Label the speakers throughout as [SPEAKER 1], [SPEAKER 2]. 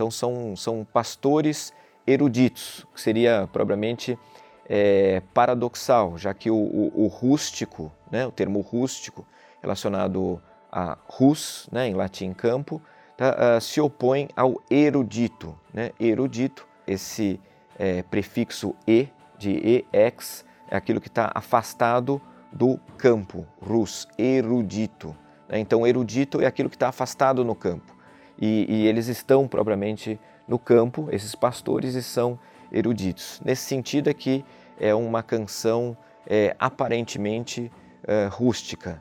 [SPEAKER 1] então são, são pastores eruditos, que seria propriamente é, paradoxal, já que o, o, o rústico, né, o termo rústico, relacionado a rus, né, em latim campo, tá, uh, se opõe ao erudito. Né? Erudito, esse é, prefixo e, de ex, é aquilo que está afastado do campo, rus, erudito. Né? Então, erudito é aquilo que está afastado no campo. E, e, eles estão propriamente no campo, esses pastores, e são eruditos. Nesse sentido é que é uma canção é, aparentemente é, rústica.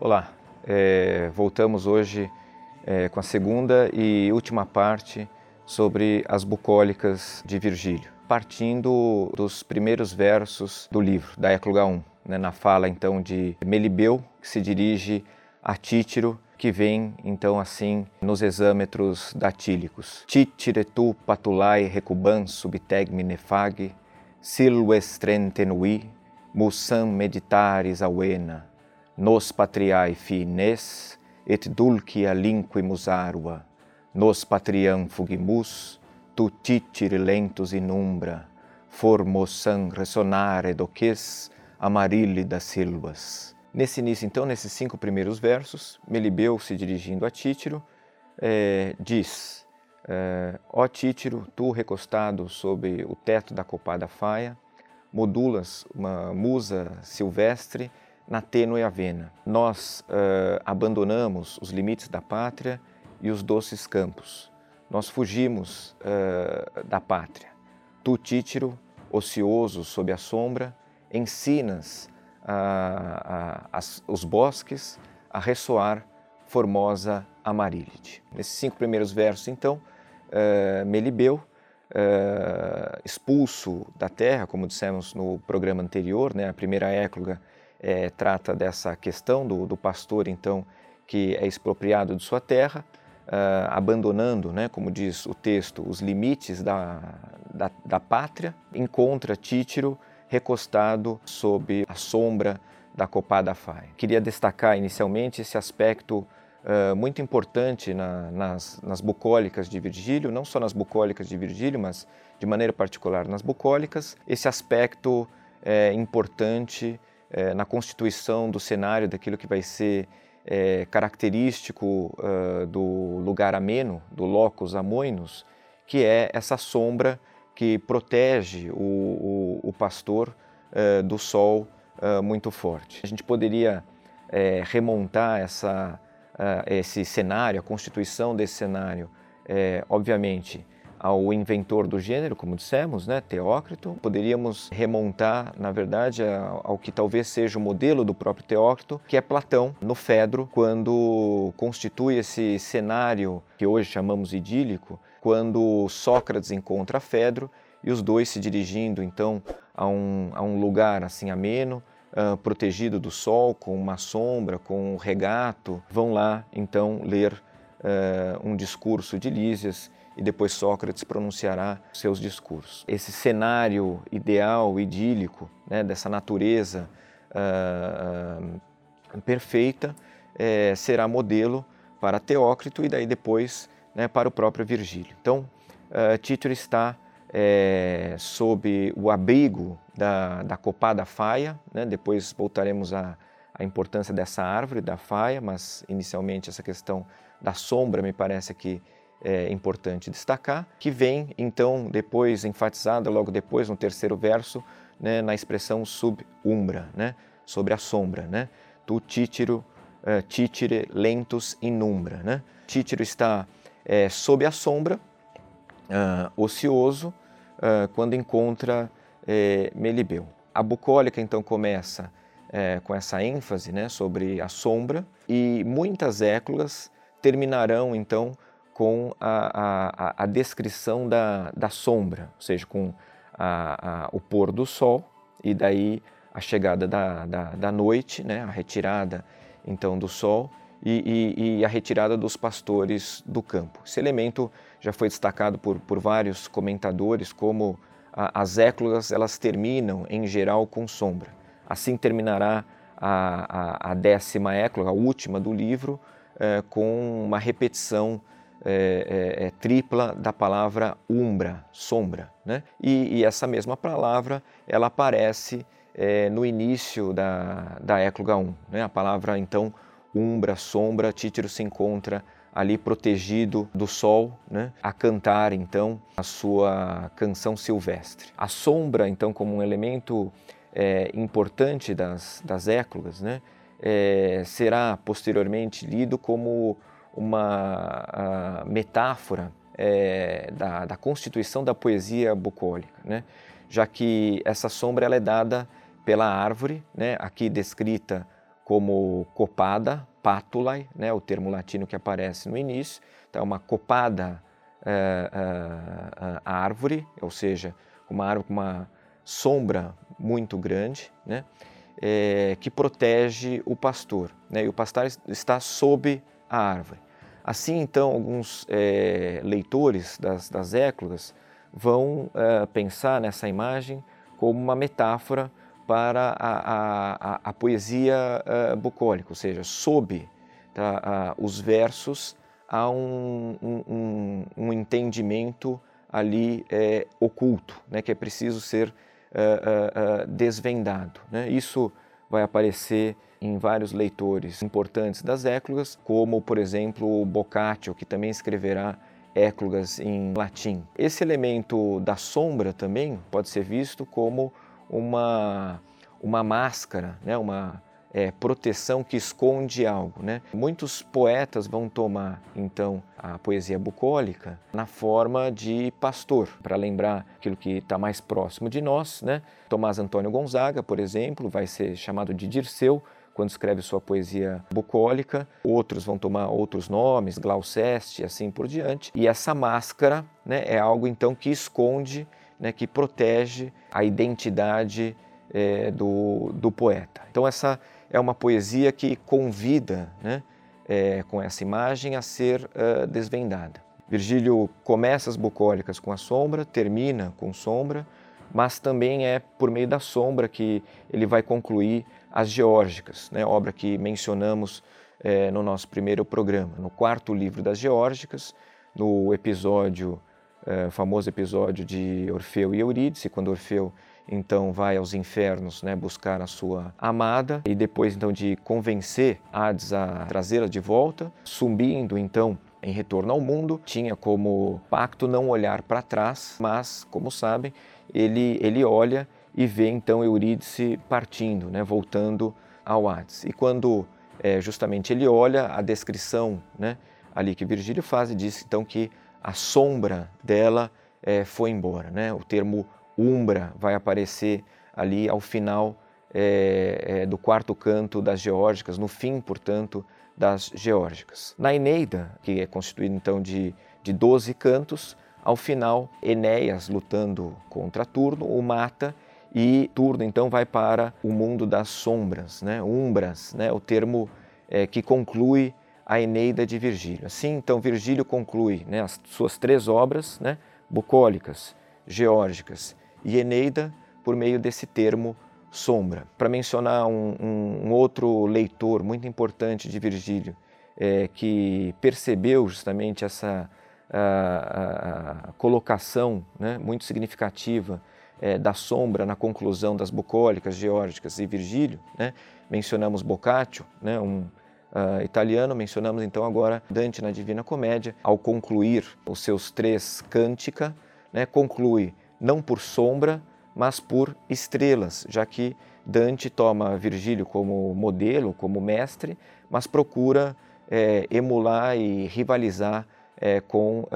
[SPEAKER 1] Olá, é, voltamos hoje é, com a segunda e última parte sobre as bucólicas de Virgílio, partindo dos primeiros versos do livro, da Écloga 1, né, na fala então de Melibeu, que se dirige a Títiro, que vem então assim nos exâmetros datílicos. Títire tu patulai recuban subtegme nefag, silvestren tenui, musam meditaris auena, nos patriae fines, et dulci alinquimus arua, nos patriam fugimus, tu titire lentus in umbra, formosam resonare doques amarilli das silvas. Nesse início, então, nesses cinco primeiros versos, Melibeu, se dirigindo a Títiro, é, diz: é, Ó Títiro, tu recostado sob o teto da copada faia, modulas uma musa silvestre na tênue avena. Nós uh, abandonamos os limites da pátria e os doces campos. Nós fugimos uh, da pátria. Tu, Títiro, ocioso sob a sombra, ensinas a, os bosques a ressoar formosa Amarílide. Nesses cinco primeiros versos, então, uh, Melibeu, uh, expulso da terra, como dissemos no programa anterior, né, a primeira écloga é, trata dessa questão do, do, pastor, então, que é expropriado de sua terra, uh, abandonando, né, como diz o texto, os limites da, da, da pátria, encontra Títiro recostado sob a sombra da copada faia. Queria destacar inicialmente esse aspecto uh, muito importante na, nas, nas bucólicas de Virgílio, não só nas bucólicas de Virgílio, mas de maneira particular nas bucólicas, esse aspecto é, importante é, na constituição do cenário daquilo que vai ser é, característico uh, do lugar ameno, do locus amoinos, que é essa sombra que protege o, o, o pastor uh, do sol uh, muito forte. A gente poderia remontar essa, esse cenário, a constituição desse cenário, obviamente, ao inventor do gênero, como dissemos, né, Teócrito. Poderíamos remontar, na verdade, ao que talvez seja o modelo do próprio Teócrito, que é Platão, no Fedro, quando constitui esse cenário que hoje chamamos idílico, quando Sócrates encontra Fedro e os dois se dirigindo então a um, a um lugar assim ameno, uh, protegido do sol, com uma sombra, com um regato, vão lá então ler uh, um discurso de Lísias e depois Sócrates pronunciará seus discursos. Esse cenário ideal, idílico, né, dessa natureza uh, uh, perfeita, é, será modelo para Teócrito e daí depois né, para o próprio Virgílio. Então, uh, Tito está é, sob o abrigo da, da copada faia, né, depois voltaremos à, à importância dessa árvore, da faia, mas inicialmente essa questão da sombra me parece que é importante destacar, que vem então depois enfatizada logo depois no terceiro verso, né, na expressão sub-umbra, né, sobre a sombra, né, tu títiro, uh, títire lentus in umbra, né, títiro está é, sob a sombra, uh, ocioso, uh, quando encontra é, Melibeu. A bucólica então começa é, com essa ênfase né, sobre a sombra e muitas éclogas terminarão então com a, a, a descrição da, da, sombra, ou seja, com a, o pôr do sol e daí a chegada da, da, da noite, né, a retirada então do sol e, e, e, a retirada dos pastores do campo. Esse elemento já foi destacado por, por vários comentadores como as éclogas elas terminam em geral com sombra. Assim terminará a, a, a décima écloga, a última do livro, é, com uma repetição é, é, é, tripla da palavra umbra, sombra. Né? E, e, essa mesma palavra ela aparece é, no início da, da écloga 1. Né? A palavra, então, umbra, sombra, Títero se encontra ali protegido do sol, né? a cantar então a sua canção silvestre. A sombra, então, como um elemento é, importante das, das éclogas, né? É, será posteriormente lido como uma metáfora é, da, da, constituição da poesia bucólica, né? já que essa sombra ela é dada pela árvore, né? aqui descrita como copada, patulae, né? o termo latino que aparece no início, então é uma copada é, é, árvore, ou seja, uma árvore com uma sombra muito grande, né? É, que protege o pastor. Né? E o pastor está sob a árvore. Assim, então, alguns é, leitores das, das éclogas vão é, pensar nessa imagem como uma metáfora para a, a, a poesia uh, bucólica, ou seja, sob tá, os versos há um, um, um entendimento ali é, oculto, né, que é preciso ser desvendado. Né? Isso vai aparecer em vários leitores importantes das éclogas, como, por exemplo, Boccaccio, que também escreverá éclogas em latim. Esse elemento da sombra também pode ser visto como uma, uma máscara, né? uma é, proteção que esconde algo. Né? Muitos poetas vão tomar, então, a poesia bucólica na forma de pastor, para lembrar aquilo que está mais próximo de nós. Né? Tomás Antônio Gonzaga, por exemplo, vai ser chamado de Dirceu, quando escreve sua poesia bucólica, outros vão tomar outros nomes, Glauceste e assim por diante. E essa máscara né, é algo então que esconde né, que protege a identidade é, do, do poeta. Então, essa é uma poesia que convida, né, é, com essa imagem, a ser uh, desvendada. Virgílio começa as bucólicas com a sombra, termina com sombra, mas também é por meio da sombra que ele vai concluir as geórgicas, né, obra que mencionamos é, no nosso primeiro programa. No quarto livro das geórgicas, no episódio é, famoso episódio de Orfeu e Eurídice, quando Orfeu então vai aos infernos né, buscar a sua amada e depois então de convencer Hades a trazê-la de volta, subindo então em retorno ao mundo, tinha como pacto não olhar para trás, mas, como sabem, ele, ele olha e vê então Eurídice partindo, né, voltando ao Hades. E quando é, justamente ele olha, a descrição né, ali que Virgílio faz e diz então que a sombra dela é, foi embora. Né? O termo umbra vai aparecer ali ao final é, é, do quarto canto das Geórgicas, no fim, portanto, das Geórgicas. Na Eneida, que é constituída então de, de 12 cantos, ao final, Enéas, lutando contra Turno, o mata e Turno então vai para o mundo das sombras, né? umbras, né? o termo é, que conclui a Eneida de Virgílio. Assim, então, Virgílio conclui né, as suas três obras, né, bucólicas, geórgicas e Eneida, por meio desse termo sombra. Para mencionar um, um, outro leitor muito importante de Virgílio, é, que percebeu justamente essa a, a, a colocação né, muito significativa é, da sombra na conclusão das bucólicas, geórgicas e Virgílio, né, mencionamos Boccaccio, né, um uh, italiano. Mencionamos então agora Dante na Divina Comédia, ao concluir os seus três cântica, né, conclui não por sombra, mas por estrelas, já que Dante toma Virgílio como modelo, como mestre, mas procura é, emular e rivalizar é, com uh,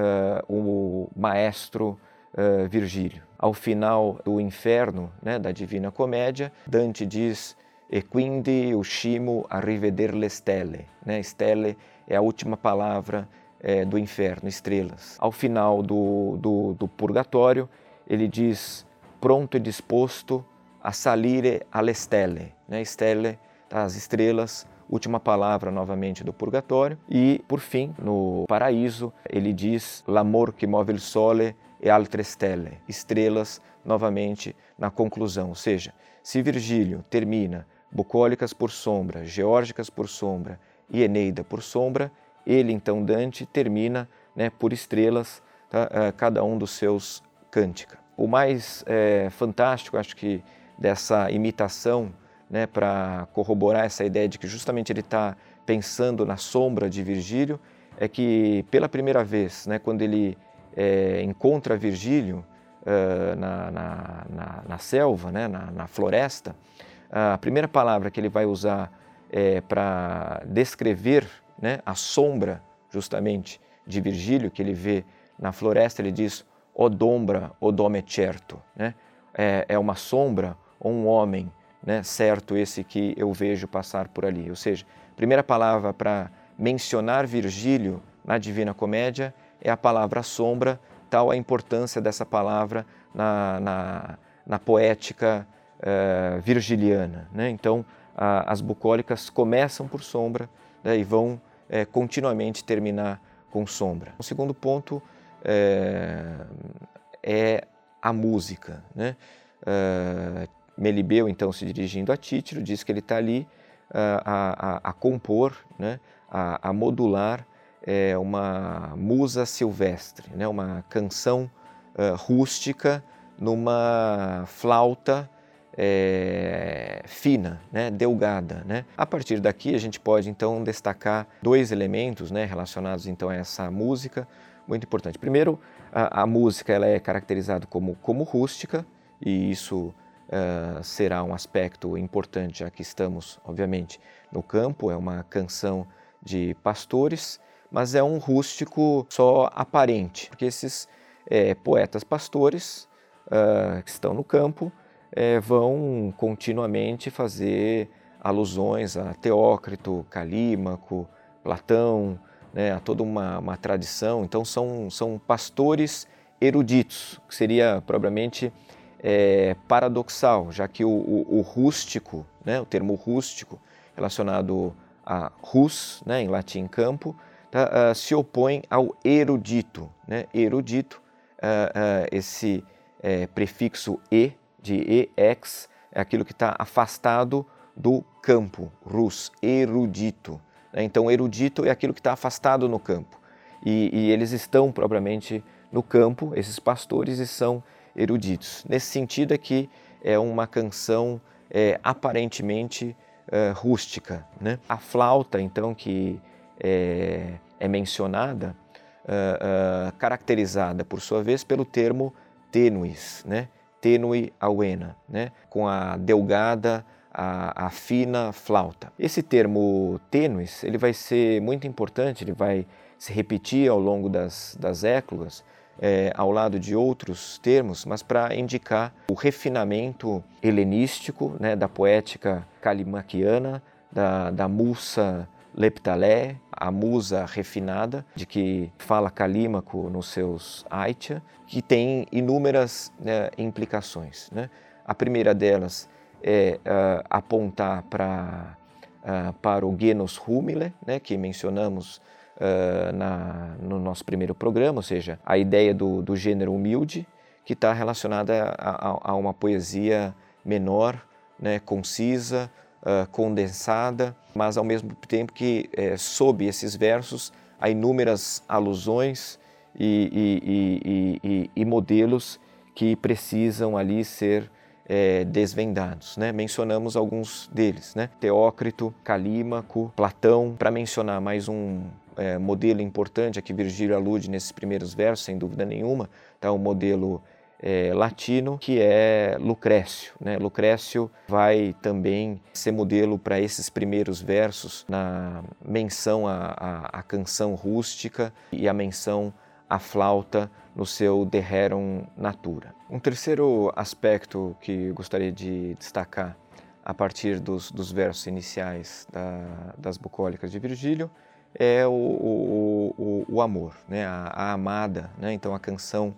[SPEAKER 1] o maestro uh, Virgílio. Ao final do Inferno, né, da Divina Comédia, Dante diz e quindi uscimo a riveder le stelle. Né? Stelle é a última palavra é, do inferno, estrelas. Ao final do, do, do, purgatório, ele diz pronto e disposto a salire alle stelle. Né? Stelle, as estrelas, última palavra novamente do purgatório. E, por fim, no paraíso, ele diz l'amor que move il sole e altre stelle, estrelas novamente na conclusão. Ou seja, se Virgílio termina bucólicas por sombra, geórgicas por sombra e Eneida por sombra, ele então Dante termina né, por estrelas tá, uh, cada um dos seus cântica. O mais é, fantástico, acho que, dessa imitação, né, para corroborar essa ideia de que justamente ele está pensando na sombra de Virgílio, é que pela primeira vez, né, quando ele é, encontra Virgílio uh, na, na, na, na, selva, né, na, floresta, a primeira palavra que ele vai usar é, para descrever né, a sombra, justamente, de Virgílio, que ele vê na floresta, ele diz odombra odome certo, né? É, é uma sombra ou um homem, né? Certo esse que eu vejo passar por ali. Ou seja, a primeira palavra para mencionar Virgílio na Divina Comédia é a palavra sombra, tal a importância dessa palavra na, na, na poética uh, virgiliana. Né? Então, a, as bucólicas começam por sombra né, e vão uh, continuamente terminar com sombra. O segundo ponto é, é a música. Né? Uh, Melibeu, então, se dirigindo a Título, diz que ele está ali uh, a, a, a, compor, né? a, a modular é, uma musa silvestre, né? uma canção uh, rústica numa flauta é, fina, né, delgada. Né? A partir daqui a gente pode então destacar dois elementos né, relacionados então a essa música muito importante. Primeiro, a, a música ela é caracterizada como, como rústica e isso uh, será um aspecto importante já que estamos, obviamente, no campo. É uma canção de pastores, mas é um rústico só aparente, porque esses é, poetas pastores uh, que estão no campo é, vão continuamente fazer alusões a Teócrito, Calímaco, Platão, né, a toda uma, uma tradição. Então, são, são pastores eruditos, que seria propriamente é, paradoxal, já que o, o, o rústico, né, o termo rústico, relacionado a rus, né, em latim campo, tá, uh, se opõe ao erudito. Né? Erudito, uh, uh, esse é, prefixo e, de ex, é aquilo que está afastado do campo, rus, erudito. Né? Então, erudito é aquilo que está afastado no campo. E, e, eles estão propriamente no campo, esses pastores, e são eruditos. Nesse sentido é que é uma canção é, aparentemente é, rústica. Né? A flauta, então, que é, é mencionada, é, é, caracterizada, por sua vez, pelo termo tenuis, né? tenui auena, né? com a delgada a, a, fina flauta. Esse termo tênues ele vai ser muito importante, ele vai se repetir ao longo das, das éclogas, é, ao lado de outros termos, mas para indicar o refinamento helenístico né, da poética calimaquiana, da, da musa leptalé, a musa refinada, de que fala Calímaco nos seus Aitia, que tem inúmeras né, implicações. Né? A primeira delas é uh, apontar para uh, para o genus humile, né, que mencionamos uh, na, no nosso primeiro programa, ou seja, a ideia do, do gênero humilde, que está relacionada a, a, a, uma poesia menor, né, concisa, condensada, mas ao mesmo tempo que é, sob esses versos há inúmeras alusões e, e, e, e modelos que precisam ali ser é, desvendados. Né? Mencionamos alguns deles, né? Teócrito, Calímaco, Platão, para mencionar mais um é, modelo importante a que Virgílio alude nesses primeiros versos, sem dúvida nenhuma, tá? o modelo é, latino, que é Lucrécio. Né? Lucrécio vai também ser modelo para esses primeiros versos na menção à, à, à canção rústica e a menção à flauta no seu De Rerum Natura. Um terceiro aspecto que gostaria de destacar a partir dos, dos versos iniciais da, das bucólicas de Virgílio é o, o, o, o amor, né? a, a amada. Né? Então, a canção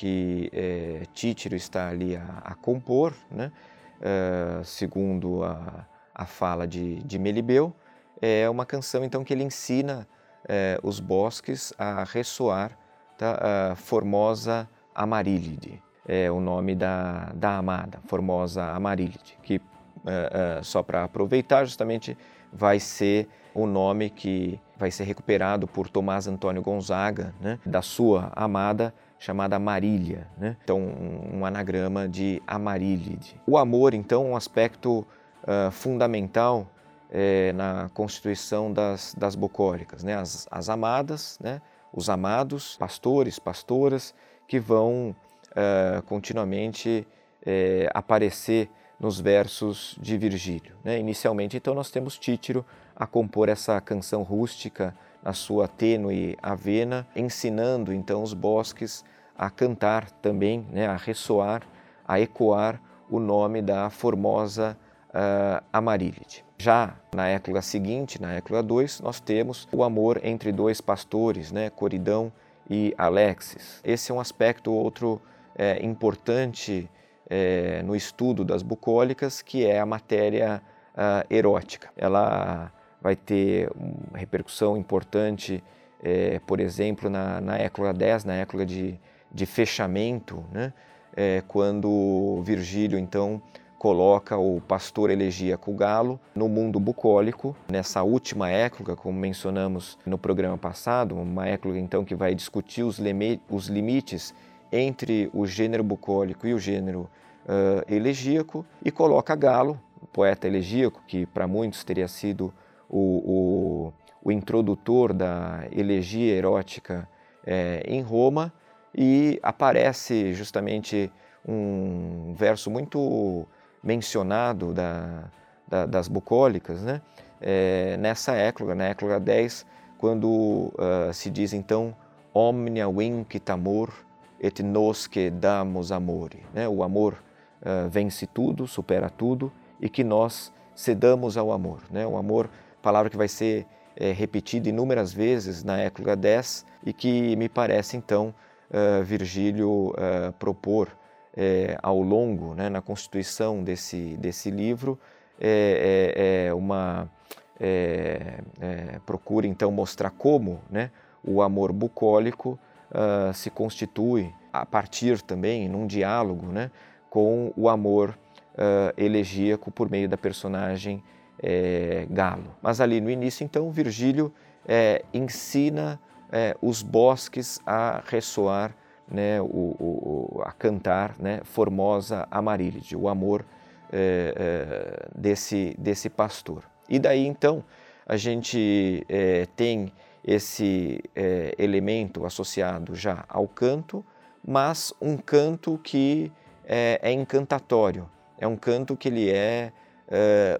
[SPEAKER 1] que é, Títiro está ali a, a compor, né? Uh, segundo a, a fala de, de Melibeu, é uma canção então que ele ensina uh, os bosques a ressoar tá? a formosa Amarílide, é o nome da, da amada, Formosa Amarílide, que é, é, só para aproveitar justamente vai ser o nome que vai ser recuperado por Tomás Antônio Gonzaga, né, da sua amada chamada Marília, né? então um, anagrama de Amarílide. O amor, então, um aspecto uh, fundamental é, na constituição das, das bucólicas, né? as, as amadas, né? os amados, pastores, pastoras, que vão uh, continuamente uh, aparecer nos versos de Virgílio. Né? Inicialmente, então, nós temos Títiro a compor essa canção rústica na sua tênue avena, ensinando então os bosques a cantar também, né, a ressoar, a ecoar o nome da formosa uh. Já na écloga seguinte, na écloga 2, nós temos o amor entre dois pastores, né, Coridão e Alexis. Esse é um aspecto outro é, importante é, no estudo das bucólicas, que é a matéria uh, erótica. Ela vai ter uma repercussão importante, é, por exemplo, na, na écloga 10, na écloga de, de fechamento, né? É, quando Virgílio então coloca o pastor elegíaco galo no mundo bucólico, nessa última écloga, como mencionamos no programa passado, uma écloga então que vai discutir os, os limites entre o gênero bucólico e o gênero uh, elegíaco, e coloca Galo, poeta elegíaco, que para muitos teria sido o, o, o introdutor da elegia erótica é, em Roma e aparece justamente um verso muito mencionado da, da, das bucólicas, né? É, nessa écloga, na écloga 10, quando uh, se diz então omnia vincit amor et nos que damos amore, né? o amor uh, vence tudo, supera tudo e que nós cedamos ao amor, né? o amor palavra que vai ser é, repetida inúmeras vezes na écloga 10 e que me parece então uh, Virgílio uh, propor é, ao longo, né, na constituição desse, desse livro, é, é, é uma procura então mostrar como né, o amor bucólico uh, se constitui a partir também num diálogo né, com o amor uh, elegíaco por meio da personagem é, Galo. Mas ali no início, então, Virgílio é, ensina é, os bosques a ressoar, né, o, o, a cantar né, Formosa Amarílide, o amor é, é, desse, desse pastor. E daí, então, a gente é, tem esse elemento associado já ao canto, mas um canto que é, encantatório, é um canto que ele é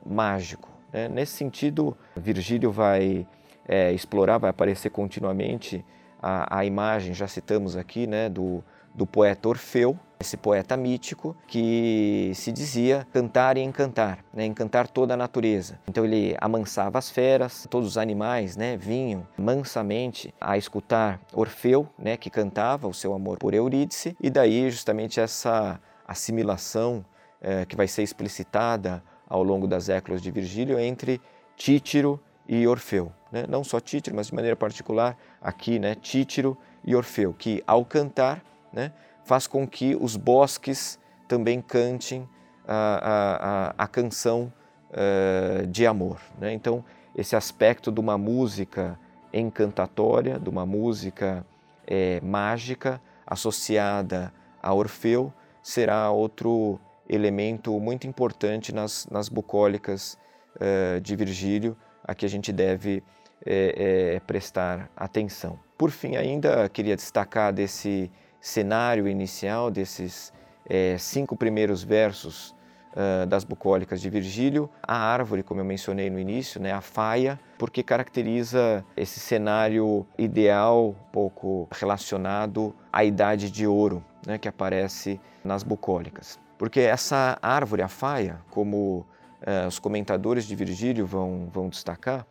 [SPEAKER 1] mágico. Né? Nesse sentido, Virgílio vai é, explorar, vai aparecer continuamente a, a, imagem, já citamos aqui, né, do, do poeta Orfeu, esse poeta mítico que se dizia cantar e encantar, né, encantar toda a natureza. Então ele amansava as feras, todos os animais né, vinham mansamente a escutar Orfeu, né, que cantava o seu amor por Eurídice, e daí justamente essa assimilação é, que vai ser explicitada ao longo das éclogas de Virgílio entre Títiro e Orfeu. Né? Não só Títiro, mas de maneira particular aqui, né? Títiro e Orfeu, que ao cantar né, faz com que os bosques também cantem a, a, a canção uh, de amor. Né? Então, esse aspecto de uma música encantatória, de uma música é, mágica associada a Orfeu, será outro elemento muito importante nas, nas bucólicas uh, de Virgílio, a que a gente deve é, é, prestar atenção. Por fim, ainda queria destacar desse cenário inicial, desses é, cinco primeiros versos uh, das bucólicas de Virgílio, a árvore, como eu mencionei no início, né, a faia, porque caracteriza esse cenário ideal, pouco relacionado à idade de ouro, né, que aparece nas bucólicas. Porque essa árvore, a faia, como eh, os comentadores de Virgílio vão, vão destacar,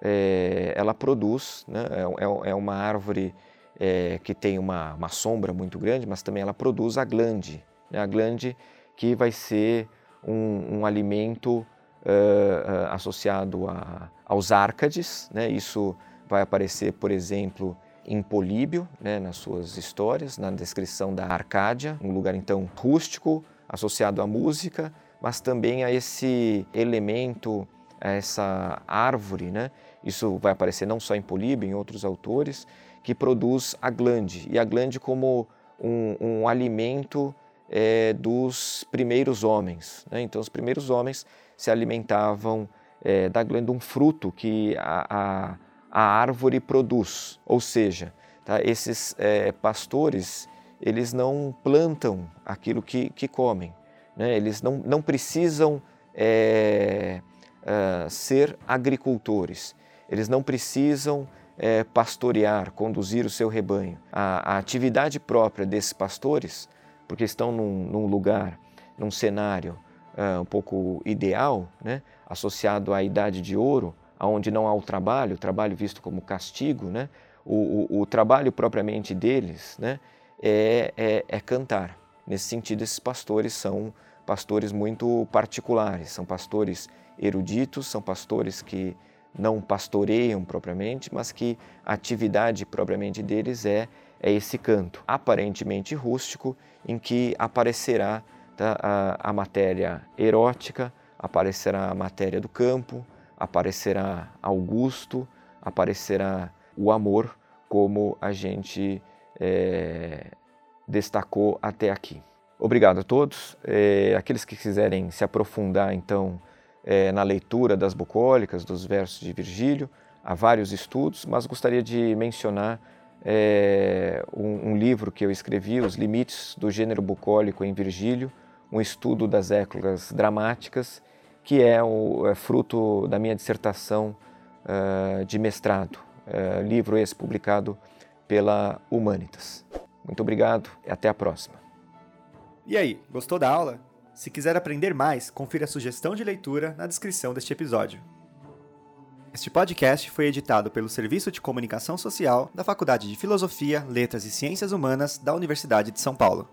[SPEAKER 1] eh, ela produz, né, é, é, é uma árvore eh, que tem uma, uma, sombra muito grande, mas também ela produz a glande, né, a glande que vai ser um, um alimento associado a, aos árcades, né, isso vai aparecer, por exemplo, em Políbio, né, nas suas histórias, na descrição da Arcádia, um lugar então rústico, associado à música, mas também a esse elemento, a essa árvore, né? Isso vai aparecer não só em Políbio, em outros autores, que produz a glande, e a glande como um, um alimento é, dos primeiros homens. Né? Então, os primeiros homens se alimentavam é, da glândula, um fruto que a, a, a, árvore produz. Ou seja, tá, esses é, pastores, eles não plantam aquilo que, que comem. Né? Eles não, não precisam é, é ser agricultores. Eles não precisam é, pastorear, conduzir o seu rebanho. A, a, atividade própria desses pastores, porque estão num, num lugar, num cenário uh, um pouco ideal, né? associado à idade de ouro, onde não há o trabalho, o trabalho visto como castigo, né? o, o, o trabalho propriamente deles né? É, é, é cantar. Nesse sentido, esses pastores são pastores muito particulares, são pastores eruditos, são pastores que não pastoreiam propriamente, mas que a atividade propriamente deles é, é esse canto, aparentemente rústico, em que aparecerá tá, a, a matéria erótica, aparecerá a matéria do campo, aparecerá Augusto, aparecerá o amor, como a gente é, destacou até aqui. Obrigado a todos. É, aqueles que quiserem se aprofundar, então, é, na leitura das bucólicas, dos versos de Virgílio, há vários estudos, mas gostaria de mencionar é, um, um, livro que eu escrevi, Os Limites do Gênero Bucólico em Virgílio, um estudo das éclogas dramáticas, que é, o, é fruto da minha dissertação uh, de mestrado, uh, livro esse publicado pela Humanitas. Muito obrigado e até a próxima.
[SPEAKER 2] E aí, gostou da aula? Se quiser aprender mais, confira a sugestão de leitura na descrição deste episódio. Este podcast foi editado pelo Serviço de Comunicação Social da Faculdade de Filosofia, Letras e Ciências Humanas da Universidade de São Paulo.